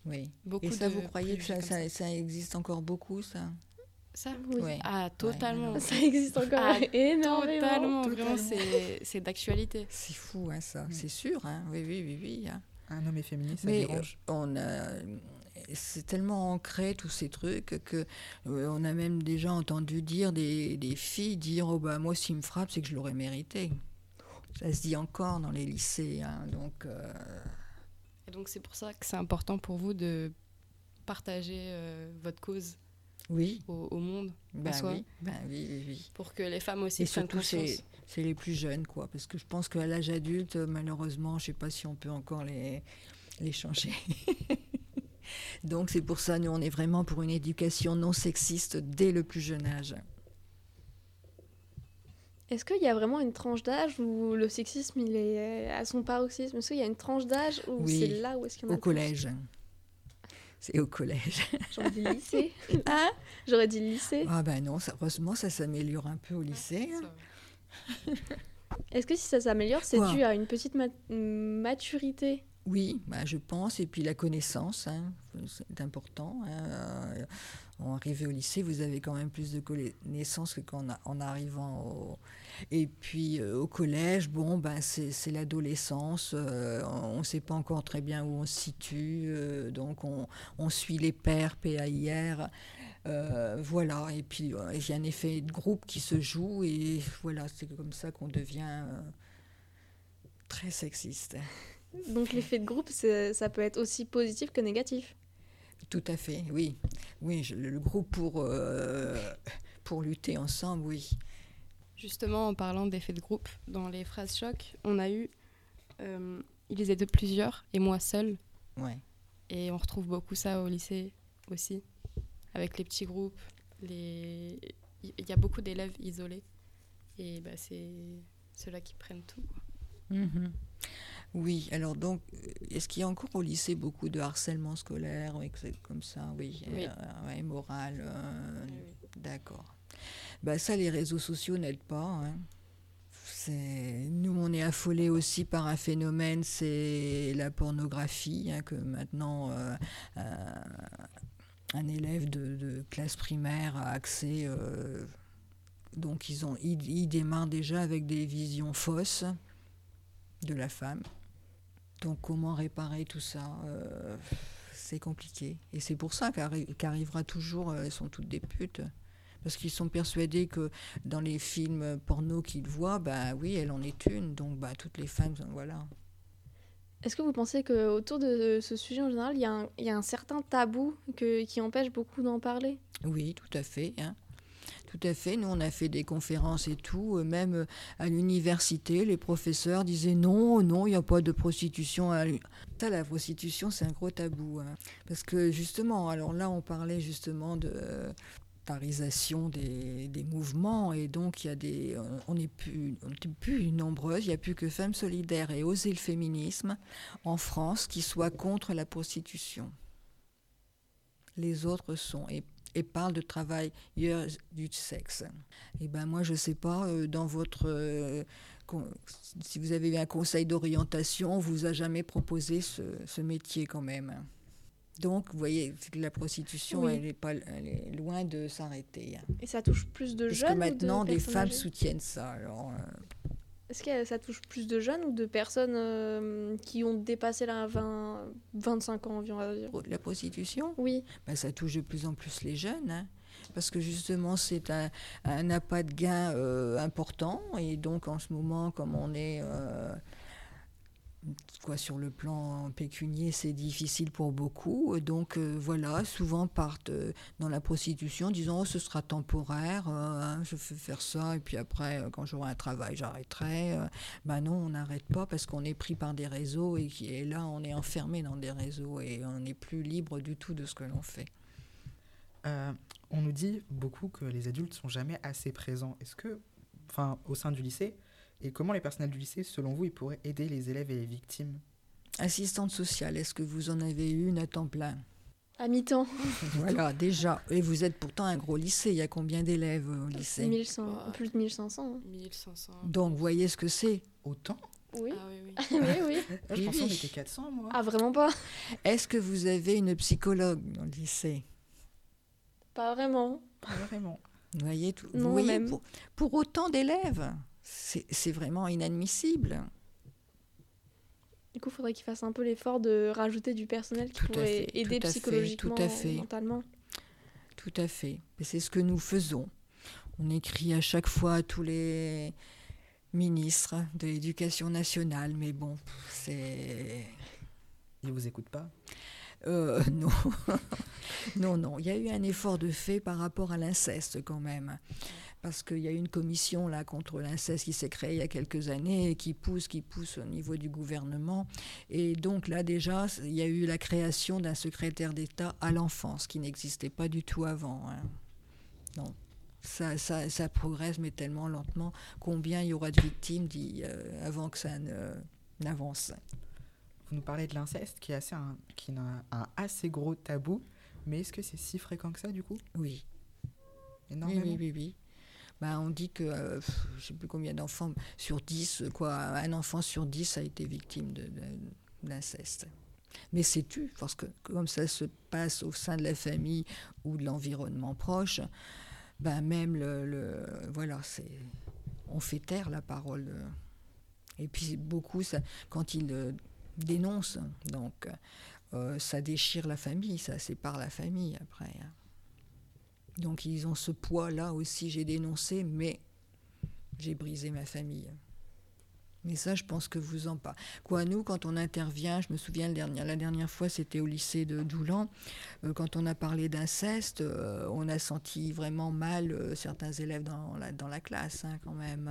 Oui. Beaucoup Et ça, de vous croyez que ça, ça, ça existe encore beaucoup, ça? Ça Oui. Ouais. Ah, totalement. Ouais, Ça existe encore Ah, énormément. Totalement, Totalement. vraiment, c'est c'est d'actualité. C'est fou, hein, ça. Mm. C'est sûr, hein. Oui, oui, oui, oui. hein. Un homme efféminé, ça Mais dérange. euh, on a, c'est tellement ancré tous ces trucs que euh, on a même déjà entendu dire des, des filles dire oh bah moi s'il me frappe c'est que je l'aurais mérité. Ça se dit encore dans les lycées, hein, donc euh, Et donc, c'est pour ça que c'est important pour vous de partager euh, votre cause oui, au, au monde, ben soi. oui, ben oui, oui, oui. pour que les femmes aussi Et prennent surtout c'est conscience. c'est les plus jeunes quoi, parce que je pense qu'à l'âge adulte malheureusement je sais pas si on peut encore les les changer. donc c'est pour ça nous on est vraiment pour une éducation non sexiste dès le plus jeune âge. Est-ce qu'il y a vraiment une tranche d'âge où le sexisme il est à son paroxysme? Est-ce qu'il y a une tranche d'âge où Oui, c'est là où est-ce qu'il y en a Au collège. C'est au collège. J'aurais dit lycée. Hein? J'aurais dit lycée. Ah ben non, ça, heureusement ça s'améliore un peu au lycée. hein. Est-ce que si ça s'améliore, c'est dû à une petite ma- maturité? Oui, bah, je pense. Et puis la connaissance, hein, c'est important. hein. Euh, En arrivée au lycée, vous avez quand même plus de connaissances que en arrivant au... Et puis euh, au collège, bon, ben, c'est l'adolescence. euh, on ne sait pas encore très bien où on se situe. donc on, suit les pairs, PAIR. voilà, et puis il y a un effet de groupe qui se joue, et voilà, c'est comme ça qu'on devient très sexiste. Donc l'effet de groupe, ça peut être aussi positif que négatif. Tout à fait, oui. Oui, je- le groupe pour, euh, pour lutter ensemble, oui. Justement, en parlant d'effet de groupe, dans les phrases choc, on a eu euh, ils étaient plusieurs et moi seule. Ouais. Et on retrouve beaucoup ça au lycée aussi, avec les petits groupes. les... il y a beaucoup d'élèves isolés. Et bah, c'est ceux-là qui prennent tout. Mhm. Oui, alors donc, est-ce qu'il y a encore au lycée beaucoup de harcèlement scolaire, comme ça, oui, oui. Euh, moral, euh, d'accord. Bah ça, les réseaux sociaux n'aident pas. Hein. Nous, on est affolés aussi par un phénomène, c'est la pornographie, hein, que maintenant euh, un élève de, classe primaire a accès. donc ils, ont, ils démarrent déjà avec des visions fausses de la femme. Donc comment réparer tout ça euh, C'est compliqué. Et c'est pour ça qu'arrivera toujours, euh, elles sont toutes des putes. Parce qu'ils sont persuadés que dans les films porno qu'ils voient, bah oui, elle en est une. Donc bah, toutes les femmes, voilà. Est-ce que vous pensez qu'autour de ce sujet en général, il y, y, a un certain tabou que, qui empêche beaucoup d'en parler? Oui, tout à fait. Hein. Tout à fait. Nous, on a fait des conférences et tout. Euh, même euh, à l'université, les professeurs disaient non, non, il n'y a pas de prostitution. La prostitution, c'est un gros tabou. Hein. Parce que justement, alors là, on parlait justement de parisation des, des, mouvements et donc il y a des on n'est plus plus nombreuses il n'y a plus que femmes solidaires et oser le féminisme en France qui soient contre la prostitution les autres sont et parle de travailleurs du sexe. Et eh ben moi, je ne sais pas, euh, dans votre. Euh, si vous avez eu un conseil d'orientation, on vous a jamais proposé ce, métier quand même. Donc, vous voyez, la prostitution, elle, est pas, elle est loin de s'arrêter. Et ça touche plus de Parce jeunes que maintenant, ou de des femmes soutiennent ça. Alors, euh, est-ce que ça touche plus de jeunes ou de personnes euh, qui ont dépassé la 20, 25 ans environ La prostitution? Oui. Ben, ça touche de plus en plus les jeunes. Hein. parce que justement, c'est un, un appât de gain euh, important. Et donc, en ce moment, comme on est euh, quoi, sur le plan pécunier, c'est difficile pour beaucoup. Donc euh, voilà, souvent partent euh, dans la prostitution disant oh, ce sera temporaire, euh, hein, je fais faire ça et puis après quand j'aurai un travail j'arrêterai. ben non, on n'arrête pas parce qu'on est pris par des réseaux et, et là on est enfermé dans des réseaux et on n'est plus libre du tout de ce que l'on fait. on nous dit beaucoup que les adultes sont jamais assez présents. Est-ce que, enfin, au sein du lycée, et comment les personnels du lycée, selon vous, ils pourraient aider les élèves et les victimes? Assistante sociale, est-ce que vous en avez une à temps plein À mi-temps. voilà, déjà. Et vous êtes pourtant un gros lycée. Il y a combien d'élèves au lycée? 1100, Plus de 1500. 1500. Donc, vous voyez ce que c'est? Autant? Oui. Ah oui, oui. oui, oui. je pensais qu'on était 400, moi. Ah, vraiment pas Est-ce que vous avez une psychologue dans le lycée? Pas vraiment. Pas vraiment. Vous voyez, tout, non, vous voyez même. Pour, pour autant d'élèves? C'est vraiment inadmissible. Du coup, il faudrait qu'il fasse un peu l'effort de rajouter du personnel qui pourrait aider psychologiquement, tout à fait. mentalement. Tout à fait. C'est ce que nous faisons. On écrit à chaque fois à tous les ministres de l'éducation nationale, mais bon, c'est... Ils ne vous écoutent pas? Euh, non. non, non. Il y a eu un effort de fait par rapport à l'inceste quand même parce qu'il y a une commission là contre l'inceste qui s'est créée il y a quelques années et qui pousse, qui pousse au niveau du gouvernement. Et donc là déjà, il y a eu la création d'un secrétaire d'État à l'enfance qui n'existait pas du tout avant. Hein. Non. Ça, ça, ça, progresse, mais tellement lentement. Combien il y aura de victimes dit, euh, avant que ça n'avance? Vous nous parlez de l'inceste, qui, est assez un, qui a un assez gros tabou, mais est-ce que c'est si fréquent que ça, du coup? Oui. Énormément. Oui, oui, oui. oui. Bah, on dit que, euh, je ne sais plus combien d'enfants, sur 10, quoi, un enfant sur 10 a été victime d'inceste. Mais c'est tu, parce que comme ça se passe au sein de la famille ou de l'environnement proche, ben même le, voilà, c'est, on fait taire la parole. Et puis beaucoup, quand ils euh, dénoncent, donc euh, ça déchire la famille, ça sépare la famille après. Hein. Donc ils ont ce poids-là aussi, j'ai dénoncé, mais j'ai brisé ma famille. Mais ça, je pense que vous en pas. Quoi, nous, quand on intervient, je me souviens la dernière fois, c'était au lycée de Doulan, euh, quand on a parlé d'inceste, euh, on a senti vraiment mal euh, certains élèves dans la, classe, hein, quand même.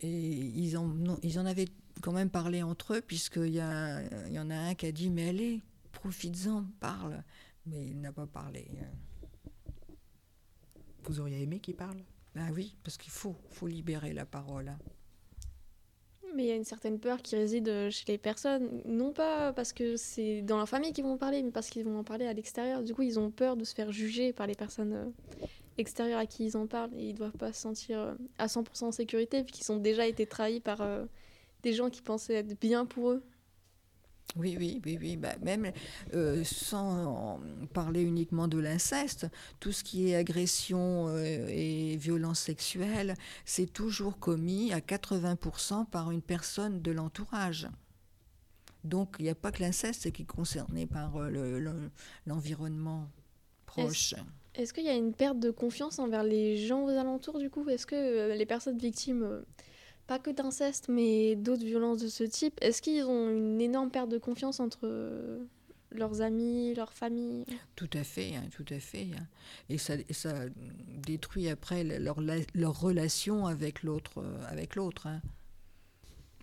et ils en, ils en avaient quand même parlé entre eux, puisqu'il y, y en a un qui a dit Mais allez, profites-en, parle mais il n'a pas parlé. Hein. Vous auriez aimé qu'il parle? Ben oui, parce qu'il faut, faut libérer la parole. hein. Mais il y a une certaine peur qui réside euh, chez les personnes, non pas parce que c'est dans leur famille qu'ils vont en parler, mais parce qu'ils vont en parler à l'extérieur. Du coup, ils ont peur de se faire juger par les personnes euh, extérieures à qui ils en parlent et ils doivent pas se sentir euh, à 100% en sécurité vu qu'ils ont déjà été trahis par euh, des gens qui pensaient être bien pour eux. Oui, oui, oui, oui. Bah, même euh, sans parler uniquement de l'inceste, tout ce qui est agression euh, et violence sexuelle, c'est toujours commis à 80% par une personne de l'entourage. Donc il n'y a pas que l'inceste qui est concerné par euh, le- le- l'environnement proche. Est-ce qu'il y a une perte de confiance envers les gens aux alentours du coup? Est-ce que euh, les personnes victimes, pas que d'inceste, mais d'autres violences de ce type, est-ce qu'ils ont une énorme perte de confiance entre euh, leurs amis, leur famille Tout à fait, hein, tout à fait. hein. Et ça, ça détruit après le- leur, leur relation avec l'autre. euh, avec hein.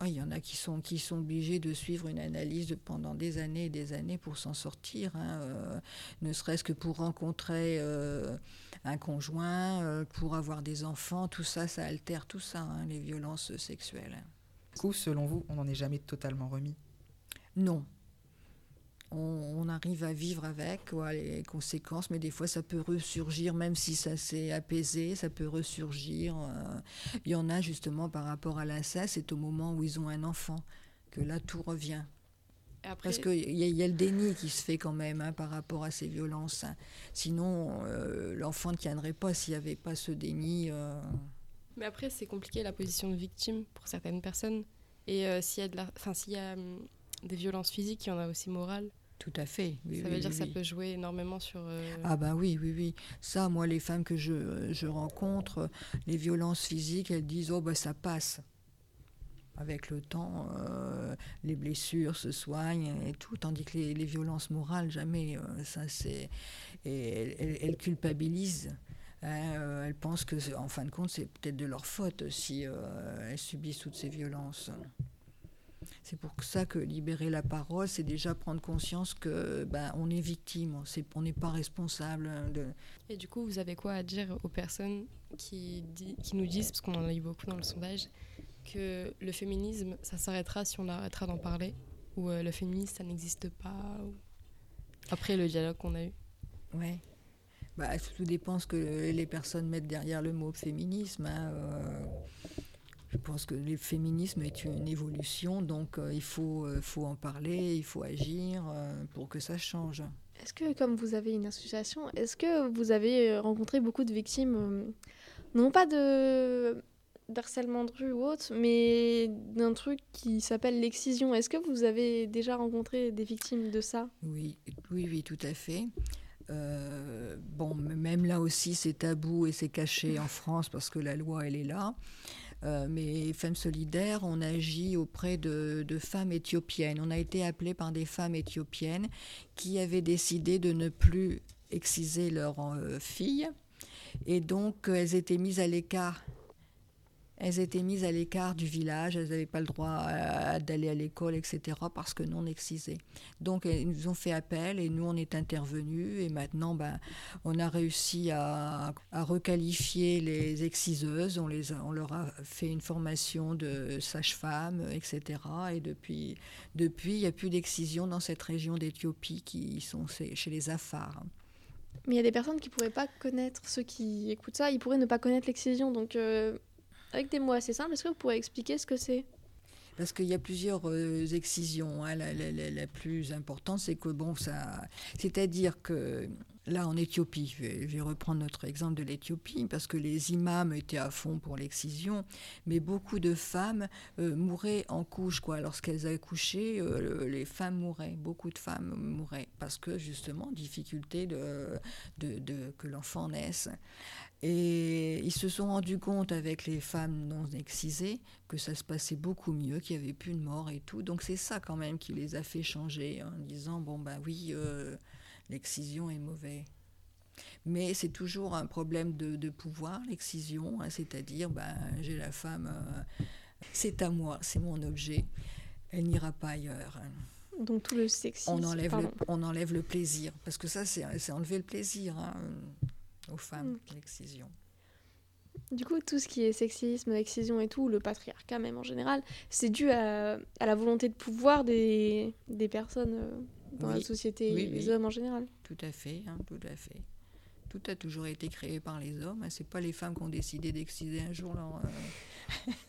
Il y en a qui sont, qui sont obligés de suivre une analyse de- pendant des années et des années pour s'en sortir, hein, euh, ne serait-ce que pour rencontrer euh, un conjoint, euh, pour avoir des enfants, tout ça, ça altère tout ça, hein, les violences sexuelles. Du coup, selon vous, on n'en est jamais totalement remis? Non. On, on arrive à vivre avec les conséquences, mais des fois ça peut ressurgir, même si ça s'est apaisé, ça peut ressurgir. euh. Il y en a justement par rapport à l'inceste, c'est au moment où ils ont un enfant que là tout revient. Après, Parce qu'il y, y a le déni qui se fait quand même hein, par rapport à ces violences. hein. Sinon, euh, l'enfant ne tiendrait pas s'il n'y avait pas ce déni. euh. Mais après, c'est compliqué la position de victime pour certaines personnes. Et euh, s'il y a, de la... enfin, s'il y a hum, des violences physiques, il y en a aussi morales. Tout à fait. oui, ça oui, veut dire oui, que ça peut jouer énormément sur. euh, Ah ben oui, oui, oui. Ça, moi, les femmes que je, je rencontre, les violences physiques, elles disent, oh ben ça passe. Avec le temps, euh, les blessures se soignent et tout, tandis que les, les violences morales, jamais. euh, ça, c'est... Et elles, elles- elles culpabilisent. hein, elles pensent que, en fin de compte, c'est peut-être de leur faute si elles subissent toutes ces violences. C'est pour ça que libérer la parole, c'est déjà prendre conscience que ben, on est victime, on n'est pas responsable de. Et du coup, vous avez quoi à dire aux personnes qui, di- qui nous disent, parce qu'on en a eu beaucoup dans le sondage, que le féminisme, ça s'arrêtera si on arrêtera d'en parler, ou euh, le féminisme, ça n'existe pas, ou- après le dialogue qu'on a eu? Ouais. Bah, tout dépend ce que les personnes mettent derrière le mot féminisme. hein, euh, je pense que le féminisme est une évolution, donc euh, il faut, euh, faut en parler, il faut agir euh, pour que ça change. Est-ce que, comme vous avez une association, est-ce que vous avez rencontré beaucoup de victimes, non pas de d'harcèlement de rue ou autre, mais d'un truc qui s'appelle l'excision? Est-ce que vous avez déjà rencontré des victimes de ça? Oui, oui, oui, tout à fait. Euh, bon, même là aussi, c'est tabou et c'est caché en France parce que la loi, elle est là. Euh, mais Femmes Solidaires, on agit auprès de, femmes éthiopiennes. On a été appelé par des femmes éthiopiennes qui avaient décidé de ne plus exciser leurs euh, filles. Et donc, euh, elles étaient mises à l'écart. Elles étaient mises à l'écart du village, elles n'avaient pas le droit à- d'aller à l'école, etc., parce que non excisées. Donc, ils nous ont fait appel et nous, on est intervenus. Et maintenant, ben, on a réussi à, requalifier les exciseuses. On, les on leur a fait une formation de sage-femme, etc. Et depuis, depuis, il n'y a plus d'excision dans cette région d'Éthiopie qui sont chez chez les Afars. Mais il y a des personnes qui pourraient pas connaître, ceux qui écoutent ça, ils pourraient ne pas connaître l'excision. Donc, euh, avec des mots assez simples, est-ce que vous pourrez expliquer ce que c'est? Parce qu'il y a plusieurs euh, excisions. hein. La, plus importante, c'est que bon, ça, c'est-à-dire que là, en Éthiopie, je vais, reprendre notre exemple de l'Éthiopie, parce que les imams étaient à fond pour l'excision, mais beaucoup de femmes euh, mouraient en couche, quoi. Lorsqu'elles accouchaient, euh, le- les femmes mouraient, beaucoup de femmes mouraient, parce que justement, difficulté de, de- que l'enfant naisse. Et ils se sont rendus compte avec les femmes non excisées que ça se passait beaucoup mieux, qu'il n'y avait plus de mort et tout. Donc c'est ça quand même qui les a fait changer en disant bon ben oui, euh, l'excision est mauvais. Mais c'est toujours un problème de, de pouvoir, l'excision, hein, c'est-à-dire ben j'ai la femme, euh, c'est à moi, c'est mon objet, elle n'ira pas ailleurs. Donc, tout le sexisme. On enlève, le, on enlève le plaisir, parce que ça c'est c'est enlever le plaisir. hein. Aux femmes, Mm. l'excision. Du coup, tout ce qui est sexisme, excision et tout, le patriarcat même en général, c'est dû à, à la volonté de pouvoir des, des personnes euh, dans la société, Oui, les oui. hommes en général. Tout à fait, hein, tout à fait. Tout a toujours été créé par les hommes. hein. C'est pas les femmes qui ont décidé d'exciser un jour leur.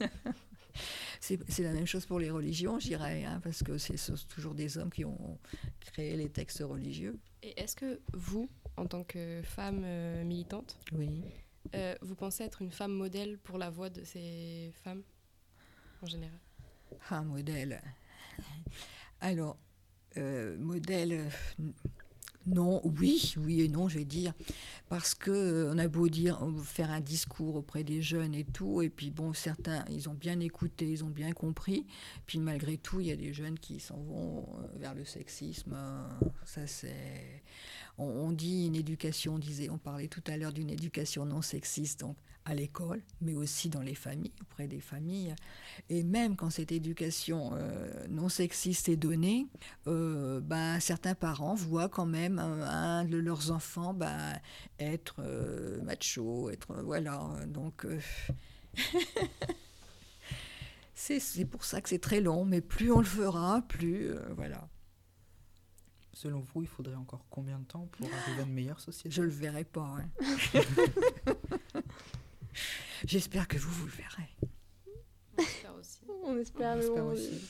euh, c'est la même chose pour les religions, je dirais, hein, parce que c'est ce sont toujours des hommes qui ont créé les textes religieux. Et est-ce que vous, en tant que femme euh, militante, Oui. euh, vous pensez être une femme modèle pour la voix de ces femmes en général? Un modèle. Alors, euh, modèle, non, oui, oui et non, je vais dire. Parce que on a beau dire, faire un discours auprès des jeunes et tout, et puis bon, certains, ils ont bien écouté, ils ont bien compris. Puis malgré tout, il y a des jeunes qui s'en vont vers le sexisme. euh, Ça, c'est. On, dit une éducation, on disait, on parlait tout à l'heure d'une éducation non sexiste, donc à l'école, mais aussi dans les familles, auprès des familles. Et même quand cette éducation euh, non sexiste est donnée, euh, ben, certains parents voient quand même un, un de leurs enfants ben, être euh, macho, être voilà. Donc euh, c'est pour ça que c'est très long, mais plus on le fera, plus euh, voilà. Selon vous, il faudrait encore combien de temps pour arriver à une meilleure société? Je le verrai pas. hein. J'espère que vous vous le verrez. J'espère aussi. On espère, J'espère bon, aussi.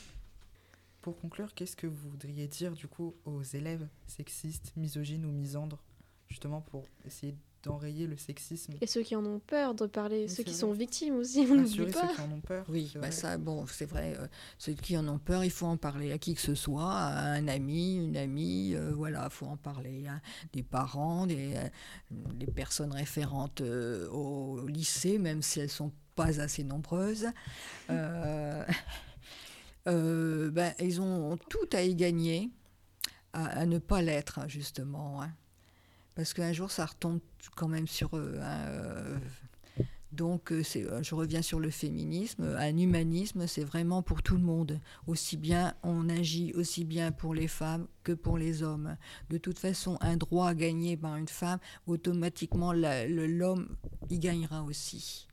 Pour conclure, qu'est-ce que vous voudriez dire du coup aux élèves sexistes, misogynes ou misandres, justement pour essayer d'enrayer le sexisme Et ceux qui en ont peur de parler, Oui, ceux qui vrai. sont victimes aussi, on n'oublie pas. ceux qui en ont peur Oui, c'est bah vrai. ça, bon, c'est vrai. euh, ceux qui en ont peur, il faut en parler à qui que ce soit, à un ami, une amie, euh, voilà, il faut en parler. hein. Des parents, des, euh, des personnes référentes euh, au lycée, même si elles sont pas assez nombreuses. Euh, euh, ben, ils ont tout à y gagner, à, à ne pas l'être, justement. hein. Parce qu'un jour, ça retombe quand même sur eux. hein, euh, donc, euh, euh, je reviens sur le féminisme. Un humanisme, c'est vraiment pour tout le monde. Aussi bien, on agit aussi bien pour les femmes que pour les hommes. De toute façon, un droit gagné par une femme, automatiquement, l'homme y gagnera aussi.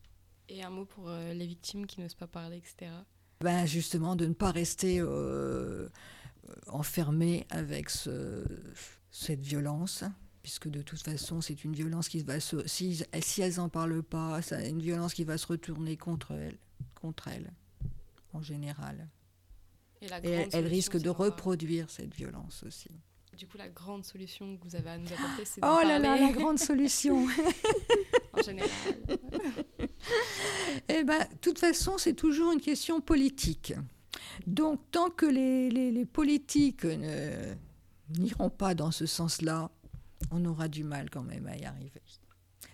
Et un mot pour euh, les victimes qui n'osent pas parler, etc. Ben, justement, de ne pas rester euh, enfermé avec ce- cette violence. Puisque de toute façon, c'est une violence qui va se. Si, si elles n'en parlent pas, c'est une violence qui va se retourner contre elles, contre elles en général. Et, la Et grande elle, elle solution, risque c'est de reproduire cette violence aussi. Du coup, la grande solution que vous avez à nous apporter, c'est d'en Oh là là, la grande solution en général. Eh bien, de toute façon, c'est toujours une question politique. Donc, tant que les, les- les politiques n'iront pas dans ce sens-là, on aura du mal quand même à y arriver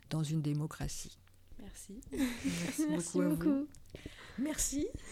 dans une démocratie. Merci. Merci, beaucoup. Merci.